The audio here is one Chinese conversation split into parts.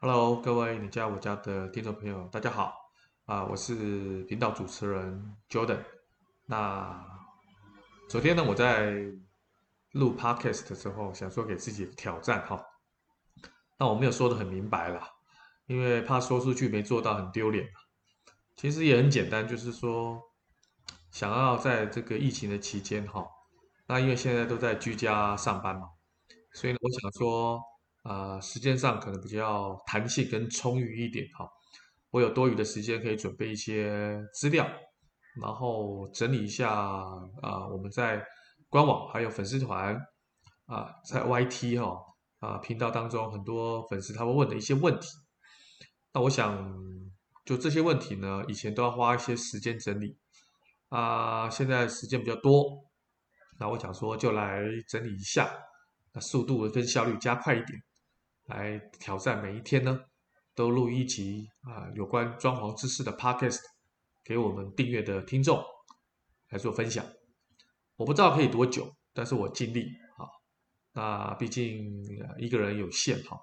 Hello，各位你家我家的听众朋友，大家好啊！我是频道主持人 Jordan。那昨天呢，我在录 Podcast 的时候，想说给自己挑战哈。那我没有说得很明白啦，因为怕说出去没做到很丢脸。其实也很简单，就是说想要在这个疫情的期间哈，那因为现在都在居家上班嘛，所以呢，我想说。啊、呃，时间上可能比较弹性跟充裕一点哈，我有多余的时间可以准备一些资料，然后整理一下啊、我们在官网还有粉丝团啊、在 YT 哈啊频道当中很多粉丝他会问的一些问题，那我想就这些问题呢，以前都要花一些时间整理啊、现在时间比较多，那我想说就来整理一下，那速度跟效率加快一点。来挑战每一天呢，都录一集啊有关装潢知识的 podcast 给我们订阅的听众来做分享。我不知道可以多久，但是我尽力啊。那毕竟一个人有限哈，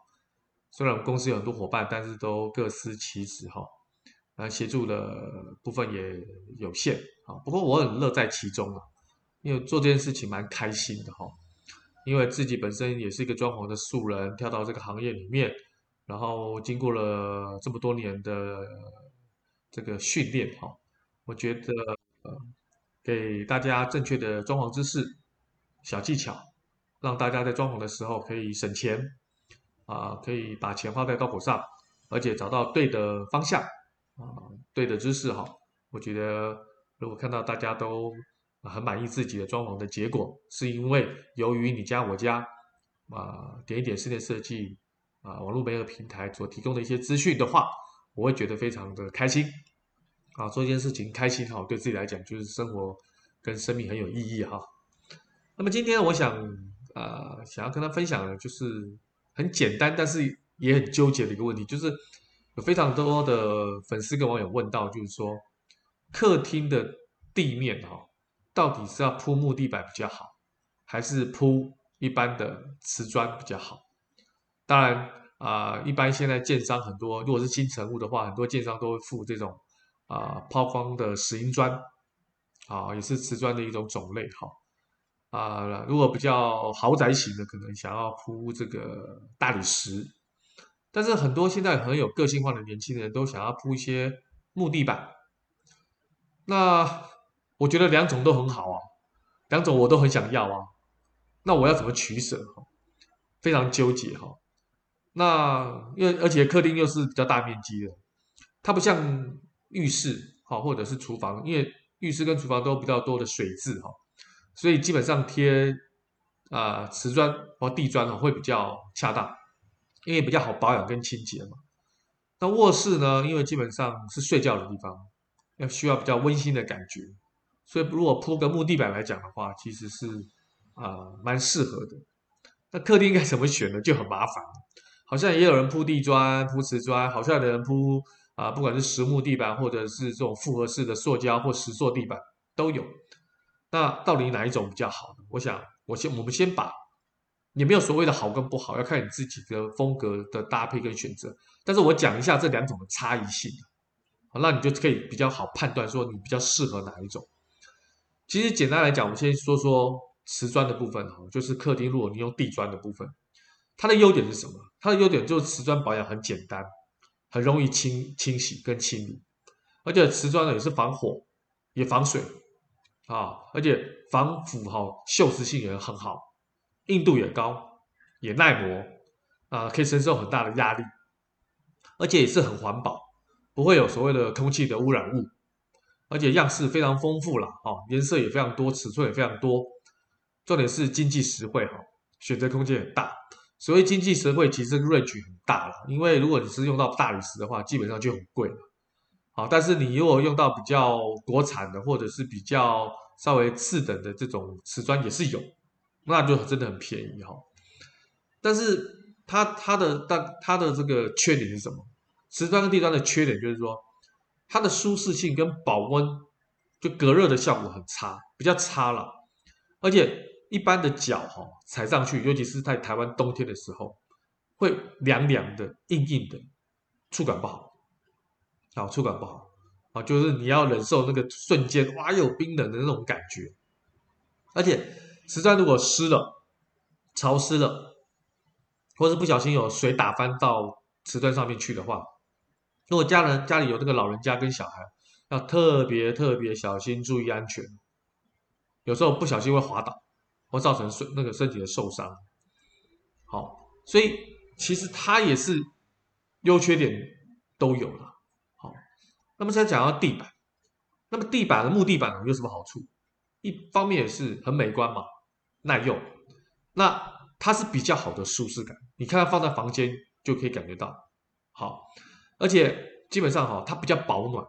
虽然我们公司有很多伙伴，但是都各司其职哈。那协助的部分也有限啊。不过我很乐在其中啊，因为做这件事情蛮开心的哈。因为自己本身也是一个装潢的素人，跳到这个行业里面，然后经过了这么多年的这个训练，哈，我觉得呃，给大家正确的装潢知识、小技巧，让大家在装潢的时候可以省钱，啊，可以把钱花在刀口上，而且找到对的方向，啊，对的知识，哈，我觉得如果看到大家都。很满意自己的装潢的结果，是因为由于你家我家啊点一点室内设计啊网络媒合平台所提供的一些资讯的话，我会觉得非常的开心啊，做一件事情开心哈，对自己来讲就是生活跟生命很有意义哈。那么今天我想啊想要跟他分享的就是很简单，但是也很纠结的一个问题，就是有非常多的粉丝跟网友问到，就是说客厅的地面哈。到底是要铺木地板比较好，还是铺一般的瓷砖比较好？当然啊、一般现在建商很多，如果是新成屋的话，很多建商都会附这种啊、抛光的石英砖，啊，也是瓷砖的一种种类哈。啊、如果比较豪宅型的，可能想要铺这个大理石，但是很多现在很有个性化的年轻人都想要铺一些木地板，那。我觉得两种都很好啊，两种我都很想要啊，那我要怎么取舍？非常纠结哈。那因为而且客厅又是比较大面积的，它不像浴室哈或者是厨房，因为浴室跟厨房都比较多的水渍哈，所以基本上贴啊瓷砖或地砖哈会比较恰当，因为比较好保养跟清洁嘛。那卧室呢，因为基本上是睡觉的地方，要需要比较温馨的感觉。所以，如果铺个木地板来讲的话，其实是啊、蛮适合的。那客厅应该怎么选呢？就很麻烦。好像也有人铺地砖、铺瓷砖，好像有人铺啊、不管是实木地板或者是这种复合式的塑胶或石塑地板都有。那到底哪一种比较好呢？我想，我先我们先把，也没有所谓的好跟不好，要看你自己的风格的搭配跟选择。但是我讲一下这两种的差异性，那你就可以比较好判断说你比较适合哪一种。其实简单来讲，我们先说说瓷砖的部分哈，就是客厅如果你用地砖的部分，它的优点是什么？它的优点就是瓷砖保养很简单，很容易清清洗跟清理，而且瓷砖呢也是防火，也防水啊，而且防腐哈，锈蚀性也很好，硬度也高，也耐磨啊，可以承受很大的压力，而且也是很环保，不会有所谓的空气的污染物。而且样式非常丰富了，哦，颜色也非常多，尺寸也非常多，重点是经济实惠，哈，选择空间很大。所谓经济实惠，其实 range 很大了，因为如果你是用到大理石的话，基本上就很贵了，好，但是你如果用到比较国产的，或者是比较稍微次等的这种瓷砖也是有，那就真的很便宜，哈。但是它它的但它的这个缺点是什么？瓷砖跟地砖的缺点就是说。它的舒适性跟保温，就隔热的效果很差，比较差了。而且一般的脚哈踩上去，尤其是在台湾冬天的时候，会凉凉的、硬硬的，触感不好。好，触感不好啊，就是你要忍受那个瞬间哇，有冰冷的那种感觉。而且瓷砖如果湿了、潮湿了，或是不小心有水打翻到瓷砖上面去的话，如果家人家里有那个老人家跟小孩，要特别特别小心，注意安全。有时候不小心会滑倒，会造成身那个身体的受伤。好，所以其实它也是优缺点都有了。好，那么再讲到地板，那么地板的木地板有什么好处？一方面也是很美观嘛，耐用。那它是比较好的舒适感，你看它放在房间就可以感觉到。好，而且基本上哈，它比较保暖。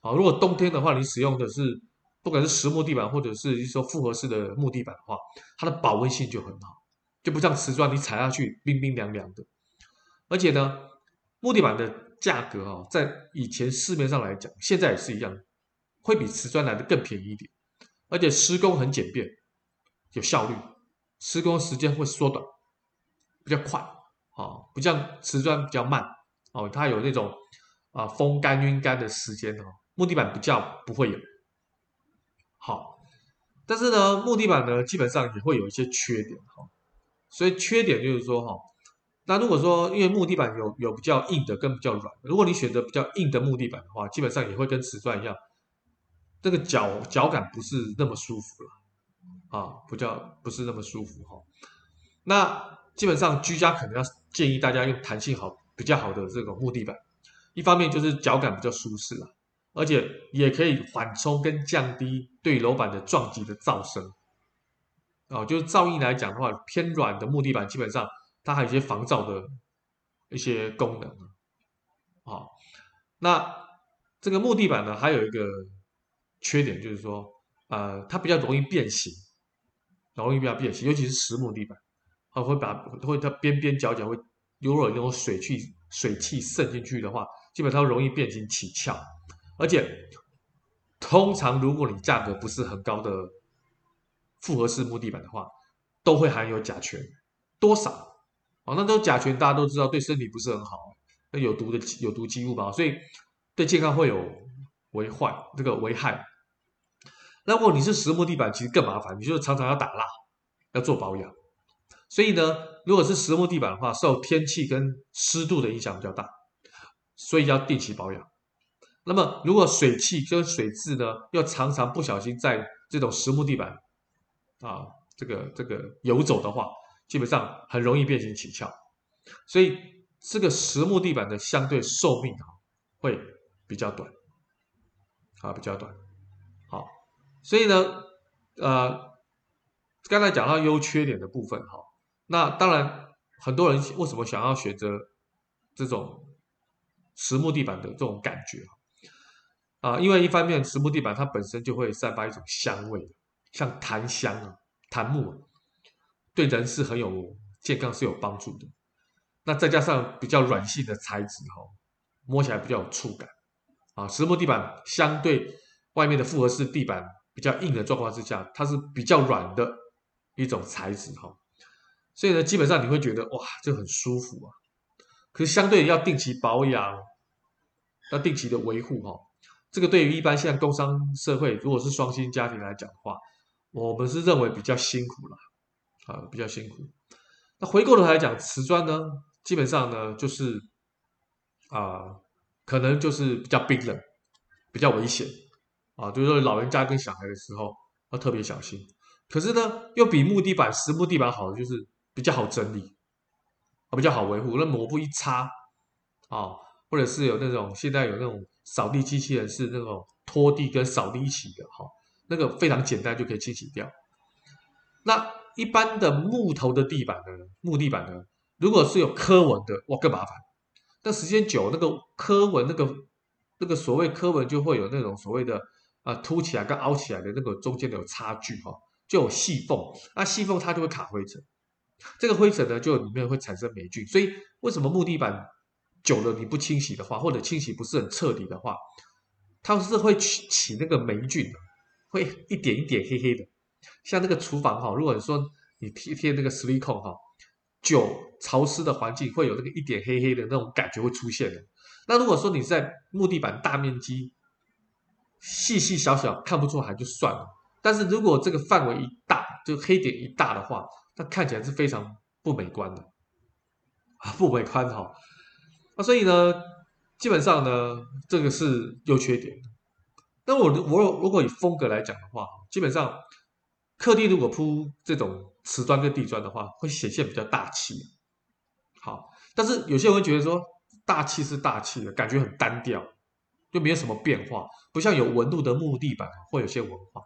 好，如果冬天的话，你使用的是。不管是实木地板，或者是说复合式的木地板的话，它的保温性就很好，就不像瓷砖，你踩下去冰冰凉凉的。而且呢，木地板的价格啊，在以前市面上来讲，现在也是一样，会比瓷砖来的更便宜一点。而且施工很简便，有效率，施工时间会缩短，比较快啊，不像瓷砖比较慢哦，它有那种啊风干晕干的时间哦，木地板比较不会有。好，但是呢，木地板呢，基本上也会有一些缺点哈。所以缺点就是说哈，那如果说因为木地板有有比较硬的跟比较软，如果你选择比较硬的木地板的话，基本上也会跟瓷砖一样，这个脚脚感不是那么舒服了啊，不叫不是那么舒服哈。那基本上居家可能要建议大家用弹性好比较好的这种木地板，一方面就是脚感比较舒适了。而且也可以缓冲跟降低对楼板的撞击的噪声，哦，就是噪音来讲的话，偏软的木地板基本上它还有一些防噪的一些功能，啊，那这个木地板呢，还有一个缺点就是说，呃，它比较容易变形，容易比较变形，尤其是实木地板，它会把会它边边角角会如果有水汽水汽渗进去的话，基本上容易变形起翘。而且，通常如果你价格不是很高的复合式木地板的话，都会含有甲醛，多少？哦，那都甲醛，大家都知道对身体不是很好，那有毒的有毒机物嘛，所以对健康会有危坏，这个危害。那如果你是实木地板，其实更麻烦，你就常常要打蜡，要做保养。所以呢，如果是实木地板的话，受天气跟湿度的影响比较大，所以要定期保养。那么，如果水汽跟水渍呢，又常常不小心在这种实木地板啊，这个这个游走的话，基本上很容易变形起翘。所以，这个实木地板的相对寿命啊，会比较短，啊，比较短。好，所以呢，呃，刚才讲到优缺点的部分哈，那当然很多人为什么想要选择这种实木地板的这种感觉啊，因为一方面，实木地板它本身就会散发一种香味，像檀香啊、檀木啊，对人是很有健康是有帮助的。那再加上比较软性的材质哈，摸起来比较有触感啊。实木地板相对外面的复合式地板比较硬的状况之下，它是比较软的一种材质哈，所以呢，基本上你会觉得哇，这很舒服啊。可是相对要定期保养，要定期的维护哈。这个对于一般现在工商社会，如果是双薪家庭来讲的话，我们是认为比较辛苦了，啊，比较辛苦。那回过头来讲，瓷砖呢，基本上呢就是啊，可能就是比较冰冷，比较危险啊，就是说老人家跟小孩的时候要特别小心。可是呢，又比木地板、实木地板好的就是比较好整理，啊，比较好维护。那抹布一擦啊，或者是有那种现在有那种。扫地机器人是那种拖地跟扫地一起的哈，那个非常简单就可以清洗掉。那一般的木头的地板呢，木地板呢，如果是有刻纹的，哇，更麻烦。那时间久，那个刻纹，那个那个所谓刻纹就会有那种所谓的啊凸起来跟凹起来的那个中间的有差距哈，就有细缝，那细缝它就会卡灰尘。这个灰尘呢，就里面会产生霉菌。所以为什么木地板？久了你不清洗的话，或者清洗不是很彻底的话，它是会起起那个霉菌，会一点一点黑黑的。像那个厨房哈，如果你说你贴贴那个矽利康哈，久潮湿的环境会有那个一点黑黑的那种感觉会出现的。那如果说你在木地板大面积，细细小小看不出来就算了，但是如果这个范围一大，就黑点一大的话，那看起来是非常不美观的啊，不美观哈。那所以呢，基本上呢，这个是优缺点。那我我如果以风格来讲的话，基本上客厅如果铺这种瓷砖跟地砖的话，会显现比较大气。好，但是有些人会觉得说，大气是大气的，感觉很单调。就没有什么变化，不像有纹路的木地板会有些文化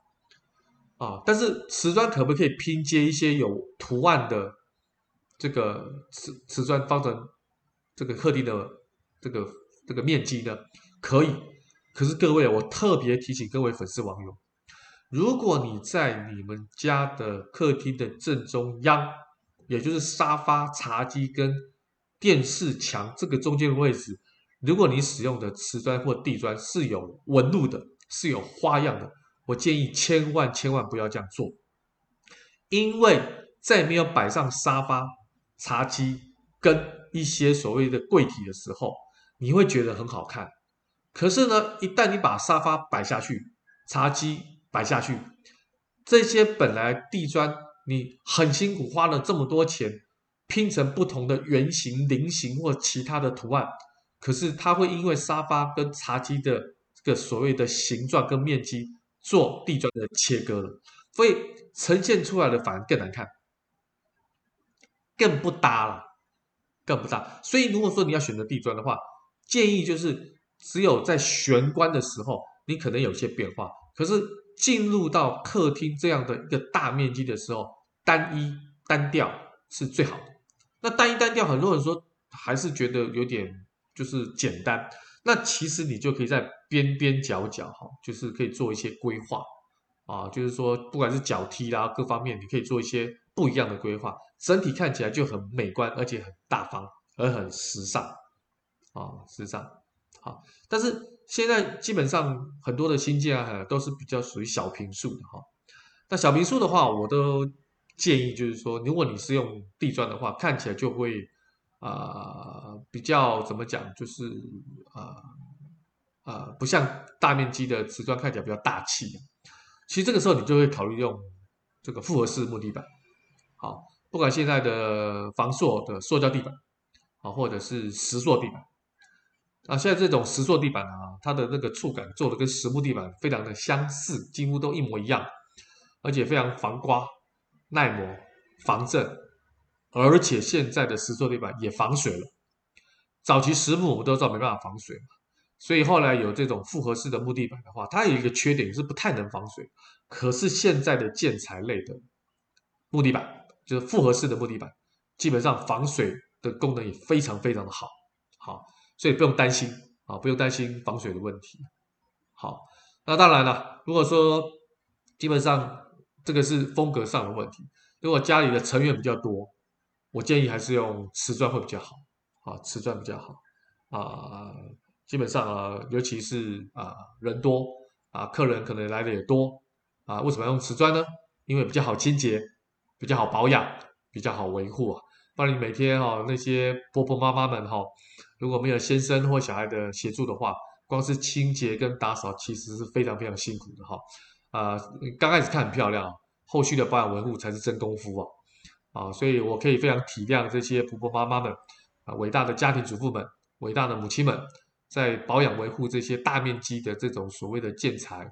啊。但是瓷砖可不可以拼接一些有图案的这个瓷瓷砖，放成这个客厅的这个这个面积呢？可以。可是各位，我特别提醒各位粉丝网友，如果你在你们家的客厅的正中央，也就是沙发、茶几跟电视墙这个中间的位置。如果你使用的瓷砖或地砖是有纹路的，是有花样的，我建议千万千万不要这样做，因为在没有摆上沙发、茶几跟一些所谓的柜体的时候，你会觉得很好看。可是呢，一旦你把沙发摆下去、茶几摆下去，这些本来地砖你很辛苦花了这么多钱拼成不同的圆形、菱形或其他的图案。可是它会因为沙发跟茶几的这个所谓的形状跟面积做地砖的切割了，所以呈现出来的反而更难看，更不搭了，更不搭。所以如果说你要选择地砖的话，建议就是只有在玄关的时候，你可能有些变化。可是进入到客厅这样的一个大面积的时候，单一单调是最好的。那单一单调，很多人说还是觉得有点。就是简单，那其实你就可以在边边角角哈，就是可以做一些规划啊，就是说不管是脚踢啦，各方面你可以做一些不一样的规划，整体看起来就很美观，而且很大方，而很时尚啊，时尚好。但是现在基本上很多的新建啊，都是比较属于小平数的哈。那小平数的话，我都建议就是说，如果你是用地砖的话，看起来就会。啊、比较怎么讲，就是啊啊、呃，不像大面积的瓷砖看起来比较大气。其实这个时候你就会考虑用这个复合式木地板，好，不管现在的防塑的塑胶地板，啊，或者是石塑地板，啊，现在这种石塑地板啊，它的那个触感做的跟实木地板非常的相似，几乎都一模一样，而且非常防刮、耐磨、防震。而且现在的石塑地板也防水了。早期实木我们都知道没办法防水嘛，所以后来有这种复合式的木地板的话，它有一个缺点是不太能防水。可是现在的建材类的木地板，就是复合式的木地板，基本上防水的功能也非常非常的好，好，所以不用担心啊，不用担心防水的问题。好，那当然了，如果说基本上这个是风格上的问题，如果家里的成员比较多。我建议还是用瓷砖会比较好，啊，瓷砖比较好，啊，基本上啊，尤其是啊人多啊，客人可能来的也多啊，为什么要用瓷砖呢？因为比较好清洁，比较好保养，比较好维护啊。不然你每天哈、那些婆婆妈妈们哈、如果没有先生或小孩的协助的话，光是清洁跟打扫其实是非常非常辛苦的哈。啊，刚开始看很漂亮，后续的保养维护才是真功夫啊。啊，所以我可以非常体谅这些婆婆妈妈们，啊，伟大的家庭主妇们，伟大的母亲们，在保养维护这些大面积的这种所谓的建材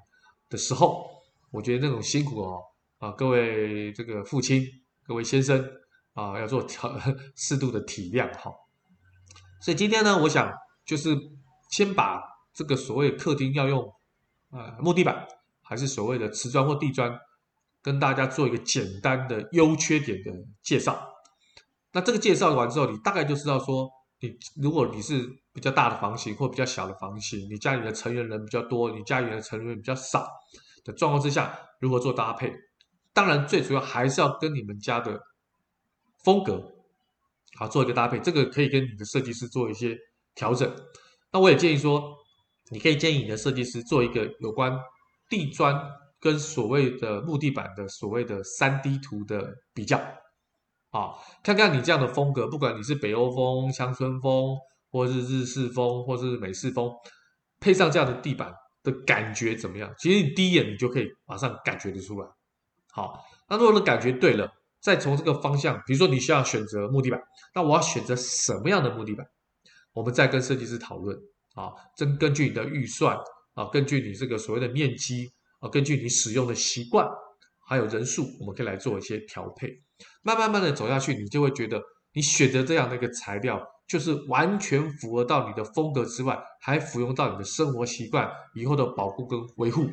的时候，我觉得那种辛苦哦，啊，各位这个父亲，各位先生，啊，要做调适度的体谅哈。所以今天呢，我想就是先把这个所谓客厅要用，呃，木地板还是所谓的瓷砖或地砖。跟大家做一个简单的优缺点的介绍。那这个介绍完之后，你大概就知道说，你如果你是比较大的房型或比较小的房型，你家里的成员人比较多，你家里的成员比较少的状况之下，如何做搭配？当然，最主要还是要跟你们家的风格好做一个搭配。这个可以跟你的设计师做一些调整。那我也建议说，你可以建议你的设计师做一个有关地砖。跟所谓的木地板的所谓的三 D 图的比较，啊，看看你这样的风格，不管你是北欧风、乡村风，或是日式风，或是美式风，配上这样的地板的感觉怎么样？其实你第一眼你就可以马上感觉得出来。好，那如果你感觉对了，再从这个方向，比如说你需要选择木地板，那我要选择什么样的木地板？我们再跟设计师讨论啊，根根据你的预算啊，根据你这个所谓的面积啊，根据你使用的习惯还有人数，我们可以来做一些调配。慢慢慢的走下去，你就会觉得你选择这样的一个材料，就是完全符合到你的风格之外，还服用到你的生活习惯以后的保护跟维护。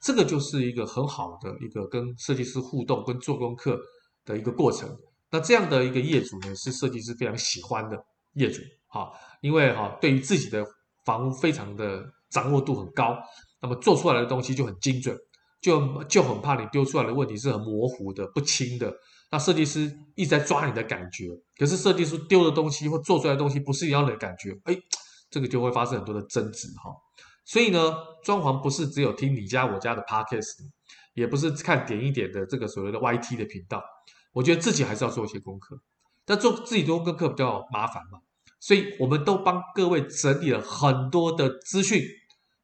这个就是一个很好的一个跟设计师互动跟做功课的一个过程。那这样的一个业主呢，是设计师非常喜欢的业主，哈，因为哈对于自己的房屋非常的掌握度很高，那么做出来的东西就很精准。就就很怕你丢出来的问题是很模糊的、不清的。那设计师一直在抓你的感觉，可是设计师丢的东西或做出来的东西不是一样的感觉，哎，这个就会发生很多的争执哈。所以呢，装潢不是只有听你家我家的 podcast，也不是看点一点的这个所谓的 YT 的频道。我觉得自己还是要做一些功课，但做自己做功课比较麻烦嘛。所以我们都帮各位整理了很多的资讯，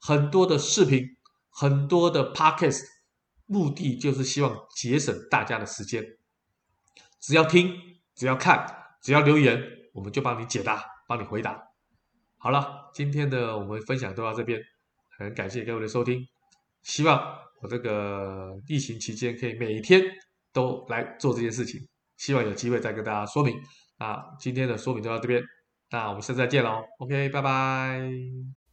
很多的视频。很多的 podcast 目的就是希望节省大家的时间，只要听，只要看，只要留言，我们就帮你解答，帮你回答。好了，今天的我们分享都到这边，很感谢各位的收听，希望我这个疫情期间可以每天都来做这件事情，希望有机会再跟大家说明。那今天的说明就到这边，那我们下次再见喽，OK，拜拜。